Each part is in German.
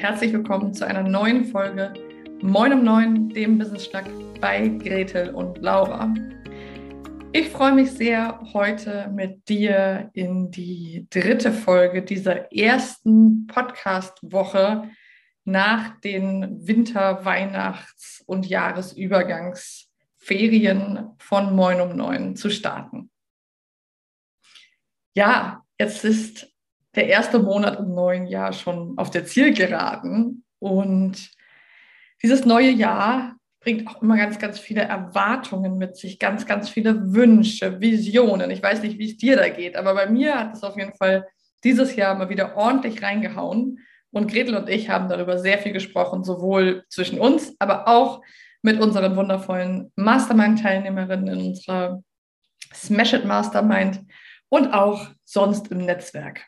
herzlich willkommen zu einer neuen Folge Moin um Neun, dem Business Schnack bei Gretel und Laura. Ich freue mich sehr, heute mit dir in die dritte Folge dieser ersten Podcast-Woche nach den Winter-, Weihnachts- und Jahresübergangsferien von Moin um Neun zu starten. Ja, jetzt ist der erste Monat im neuen Jahr schon auf der Zielgeraden. Und dieses neue Jahr bringt auch immer ganz, ganz viele Erwartungen mit sich, ganz, ganz viele Wünsche, Visionen. Ich weiß nicht, wie es dir da geht, aber bei mir hat es auf jeden Fall dieses Jahr mal wieder ordentlich reingehauen. Und Gretel und ich haben darüber sehr viel gesprochen, sowohl zwischen uns, aber auch mit unseren wundervollen Mastermind-Teilnehmerinnen in unserer Smash It Mastermind und auch sonst im Netzwerk.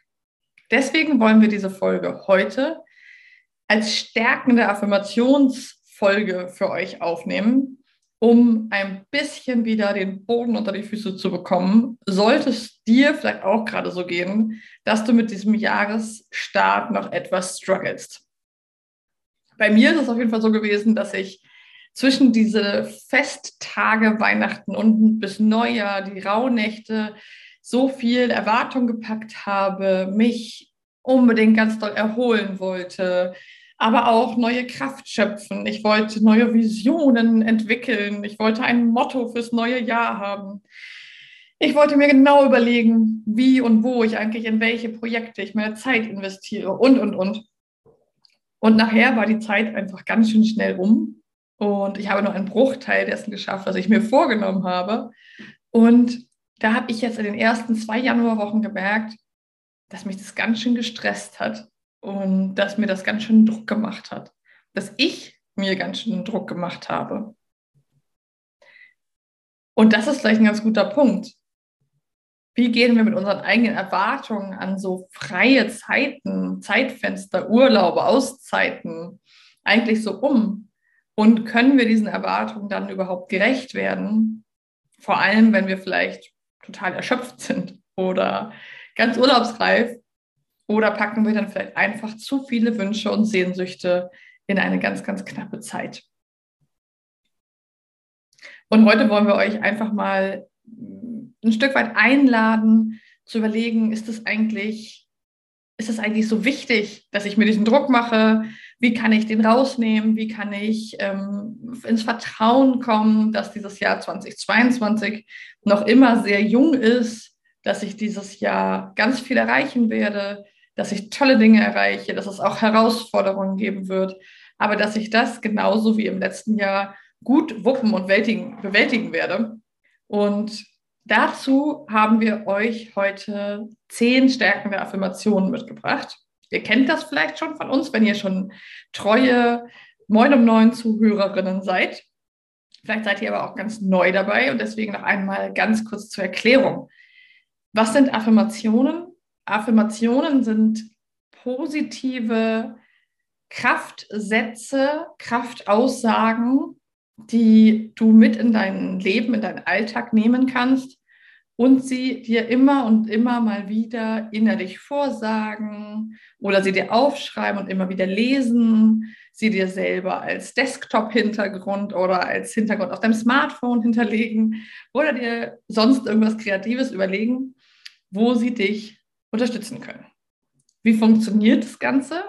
Deswegen wollen wir diese Folge heute als stärkende Affirmationsfolge für euch aufnehmen, um ein bisschen wieder den Boden unter die Füße zu bekommen. Sollte es dir vielleicht auch gerade so gehen, dass du mit diesem Jahresstart noch etwas strugglest. Bei mir ist es auf jeden Fall so gewesen, dass ich zwischen diese Festtage, Weihnachten und bis Neujahr, die Rauhnächte, so viel Erwartung gepackt habe, mich unbedingt ganz doll erholen wollte, aber auch neue Kraft schöpfen. Ich wollte neue Visionen entwickeln. Ich wollte ein Motto fürs neue Jahr haben. Ich wollte mir genau überlegen, wie und wo ich eigentlich in welche Projekte ich meine Zeit investiere und, und, und. Und nachher war die Zeit einfach ganz schön schnell rum. Und ich habe nur einen Bruchteil dessen geschafft, was ich mir vorgenommen habe. Und da habe ich jetzt in den ersten zwei Januarwochen gemerkt, dass mich das ganz schön gestresst hat und dass mir das ganz schön Druck gemacht hat. Dass ich mir ganz schön Druck gemacht habe. Und das ist vielleicht ein ganz guter Punkt. Wie gehen wir mit unseren eigenen Erwartungen an so freie Zeiten, Zeitfenster, Urlaube, Auszeiten eigentlich so um? Und können wir diesen Erwartungen dann überhaupt gerecht werden? Vor allem, wenn wir vielleicht total erschöpft sind oder ganz urlaubsreif. Oder packen wir dann vielleicht einfach zu viele Wünsche und Sehnsüchte in eine ganz, ganz knappe Zeit. Und heute wollen wir euch einfach mal ein Stück weit einladen, zu überlegen, ist es eigentlich, eigentlich so wichtig, dass ich mir diesen Druck mache? Wie kann ich den rausnehmen? Wie kann ich ähm, ins Vertrauen kommen, dass dieses Jahr 2022 noch immer sehr jung ist, dass ich dieses Jahr ganz viel erreichen werde, dass ich tolle Dinge erreiche, dass es auch Herausforderungen geben wird, aber dass ich das genauso wie im letzten Jahr gut wuppen und bewältigen werde. Und dazu haben wir euch heute zehn stärkende Affirmationen mitgebracht. Ihr kennt das vielleicht schon von uns, wenn ihr schon treue Moin um neun Zuhörerinnen seid. Vielleicht seid ihr aber auch ganz neu dabei und deswegen noch einmal ganz kurz zur Erklärung. Was sind Affirmationen? Affirmationen sind positive Kraftsätze, Kraftaussagen, die du mit in dein Leben, in deinen Alltag nehmen kannst und sie dir immer und immer mal wieder innerlich vorsagen oder sie dir aufschreiben und immer wieder lesen, sie dir selber als Desktop-Hintergrund oder als Hintergrund auf deinem Smartphone hinterlegen oder dir sonst irgendwas Kreatives überlegen, wo sie dich unterstützen können. Wie funktioniert das Ganze?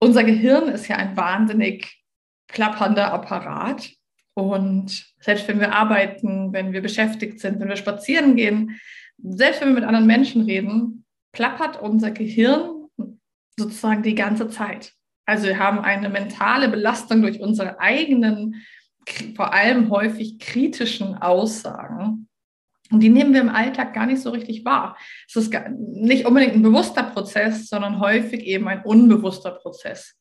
Unser Gehirn ist ja ein wahnsinnig klappernder Apparat und selbst wenn wir arbeiten, wenn wir beschäftigt sind, wenn wir spazieren gehen, selbst wenn wir mit anderen Menschen reden, plappert unser Gehirn sozusagen die ganze Zeit. Also wir haben eine mentale Belastung durch unsere eigenen, vor allem häufig kritischen Aussagen. Und die nehmen wir im Alltag gar nicht so richtig wahr. Es ist nicht unbedingt ein bewusster Prozess, sondern häufig eben ein unbewusster Prozess.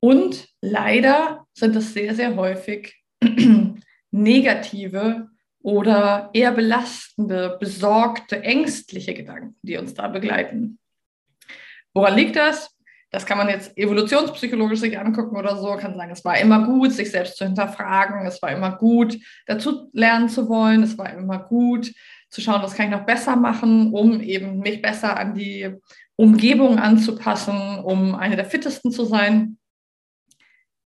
Und leider sind es sehr, sehr häufig negative oder eher belastende, besorgte, ängstliche Gedanken, die uns da begleiten. Woran liegt das? Das kann man jetzt evolutionspsychologisch sich angucken oder so, kann sagen, es war immer gut, sich selbst zu hinterfragen, es war immer gut, dazu lernen zu wollen, es war immer gut, zu schauen, was kann ich noch besser machen, um eben mich besser an die Umgebung anzupassen, um eine der fittesten zu sein.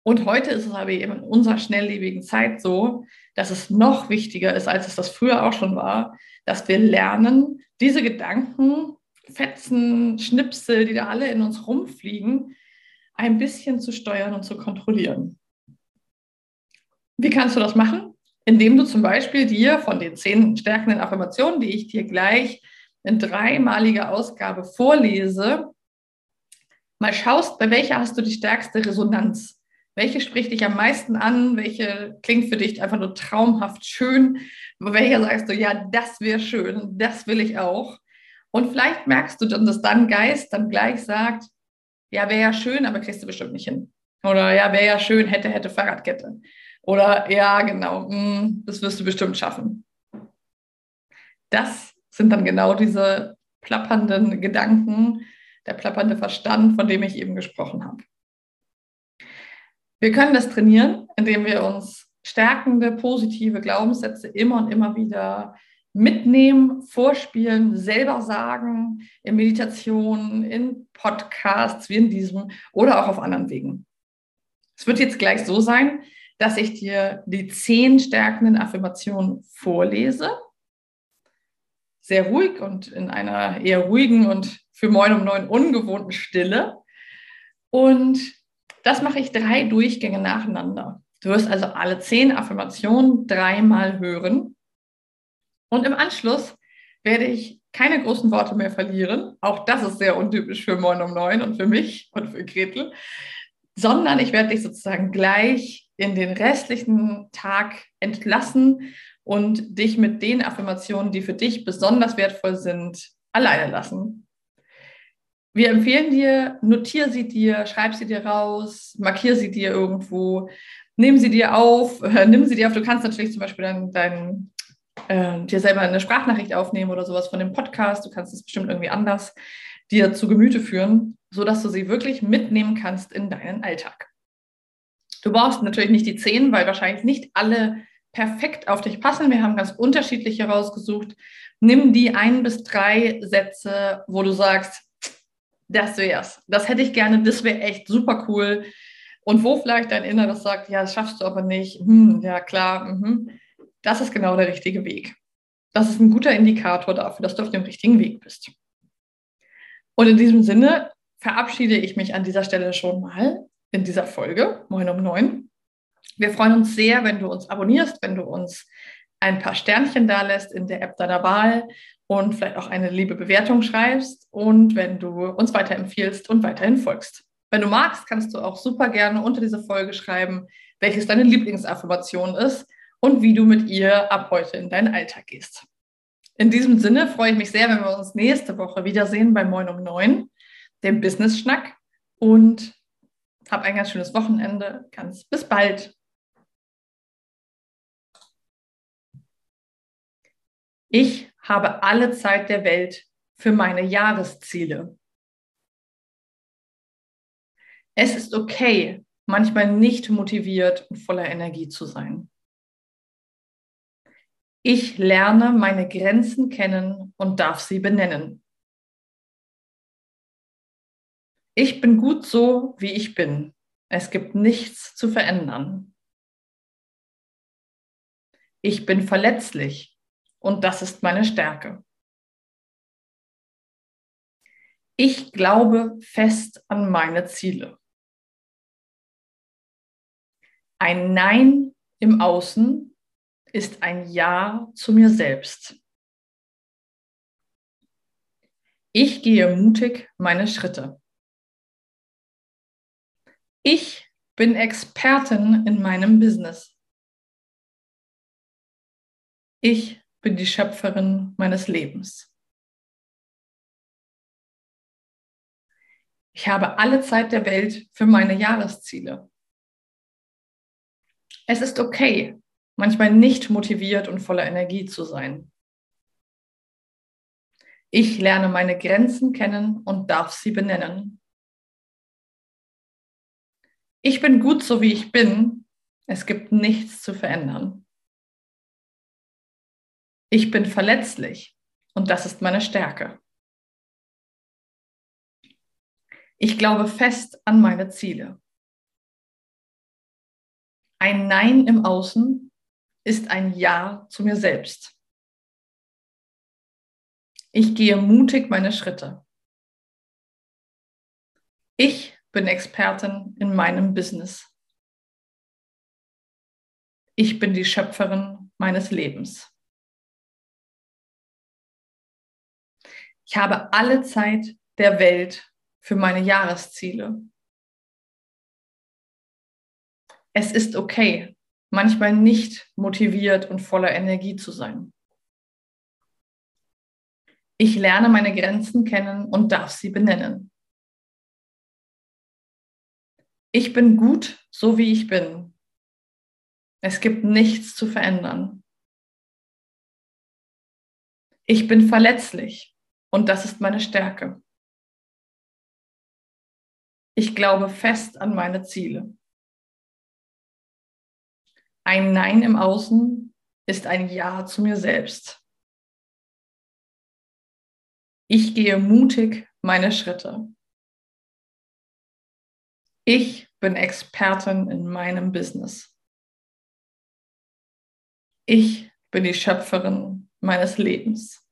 Und heute ist es aber eben in unserer schnelllebigen Zeit so, dass es noch wichtiger ist, als es das früher auch schon war, dass wir lernen, diese Gedanken, Fetzen, Schnipsel, die da alle in uns rumfliegen, ein bisschen zu steuern und zu kontrollieren. Wie kannst du das machen? Indem du zum Beispiel dir von den zehn stärkenden Affirmationen, die ich dir gleich in dreimaliger Ausgabe vorlese, mal schaust, bei welcher hast du die stärkste Resonanz? Welche spricht dich am meisten an? Welche klingt für dich einfach nur traumhaft schön? Welcher sagst du, ja, das wäre schön, das will ich auch? Und vielleicht merkst du dann, dass dein Geist dann gleich sagt, ja, wäre ja schön, aber kriegst du bestimmt nicht hin. Oder ja, wäre ja schön, hätte, hätte Fahrradkette. Oder ja, genau, hm, das wirst du bestimmt schaffen. Das sind dann genau diese plappernden Gedanken, der plappernde Verstand, von dem ich eben gesprochen habe. Wir können das trainieren, indem wir uns stärkende, positive Glaubenssätze immer und immer wieder mitnehmen, vorspielen, selber sagen, in Meditationen, in Podcasts wie in diesem oder auch auf anderen Wegen. Es wird jetzt gleich so sein, dass ich dir die zehn stärkenden Affirmationen vorlese. Sehr ruhig und in einer eher ruhigen und für Moin um neun ungewohnten Stille. Und das mache ich drei Durchgänge nacheinander. Du wirst also alle zehn Affirmationen dreimal hören. Und im Anschluss werde ich keine großen Worte mehr verlieren. Auch das ist sehr untypisch für Moin um neun und für mich und für Gretel. Sondern ich werde dich sozusagen gleich in den restlichen Tag entlassen und dich mit den Affirmationen, die für dich besonders wertvoll sind, alleine lassen. Wir empfehlen dir, notiere sie dir, schreib sie dir raus, markiere sie dir irgendwo, nimm sie dir auf, äh, nimm sie dir auf. Du kannst natürlich zum Beispiel dein, dein äh, dir selber eine Sprachnachricht aufnehmen oder sowas von dem Podcast. Du kannst es bestimmt irgendwie anders dir zu Gemüte führen, sodass du sie wirklich mitnehmen kannst in deinen Alltag. Du brauchst natürlich nicht die zehn, weil wahrscheinlich nicht alle perfekt auf dich passen. Wir haben ganz unterschiedliche rausgesucht. Nimm die ein bis drei Sätze, wo du sagst, das wär's. Das hätte ich gerne, das wäre echt super cool. Und wo vielleicht dein Inneres sagt, ja, das schaffst du aber nicht. Hm, ja, klar. Mhm das ist genau der richtige Weg. Das ist ein guter Indikator dafür, dass du auf dem richtigen Weg bist. Und in diesem Sinne verabschiede ich mich an dieser Stelle schon mal in dieser Folge, Moin um neun. Wir freuen uns sehr, wenn du uns abonnierst, wenn du uns ein paar Sternchen da lässt in der App deiner Wahl und vielleicht auch eine liebe Bewertung schreibst und wenn du uns weiterempfiehlst und weiterhin folgst. Wenn du magst, kannst du auch super gerne unter diese Folge schreiben, welches deine Lieblingsaffirmation ist und wie du mit ihr ab heute in deinen Alltag gehst. In diesem Sinne freue ich mich sehr, wenn wir uns nächste Woche wiedersehen bei Moin um 9, dem Business-Schnack und hab ein ganz schönes Wochenende. Ganz bis bald. Ich habe alle Zeit der Welt für meine Jahresziele. Es ist okay, manchmal nicht motiviert und voller Energie zu sein. Ich lerne meine Grenzen kennen und darf sie benennen. Ich bin gut so, wie ich bin. Es gibt nichts zu verändern. Ich bin verletzlich und das ist meine Stärke. Ich glaube fest an meine Ziele. Ein Nein im Außen ist ein Ja zu mir selbst. Ich gehe mutig meine Schritte. Ich bin Expertin in meinem Business. Ich bin die Schöpferin meines Lebens. Ich habe alle Zeit der Welt für meine Jahresziele. Es ist okay, manchmal nicht motiviert und voller Energie zu sein. Ich lerne meine Grenzen kennen und darf sie benennen. Ich bin gut so, wie ich bin. Es gibt nichts zu verändern. Ich bin verletzlich und das ist meine Stärke. Ich glaube fest an meine Ziele. Ein Nein im Außen ist ein Ja zu mir selbst. Ich gehe mutig meine Schritte. Ich bin Expertin in meinem Business. Ich bin die Schöpferin meines Lebens. Ich habe alle Zeit der Welt für meine Jahresziele. Es ist okay, manchmal nicht motiviert und voller Energie zu sein. Ich lerne meine Grenzen kennen und darf sie benennen. Ich bin gut, so wie ich bin. Es gibt nichts zu verändern. Ich bin verletzlich und das ist meine Stärke. Ich glaube fest an meine Ziele. Ein Nein im Außen ist ein Ja zu mir selbst. Ich gehe mutig meine Schritte. Ich bin Expertin in meinem Business. Ich bin die Schöpferin meines Lebens.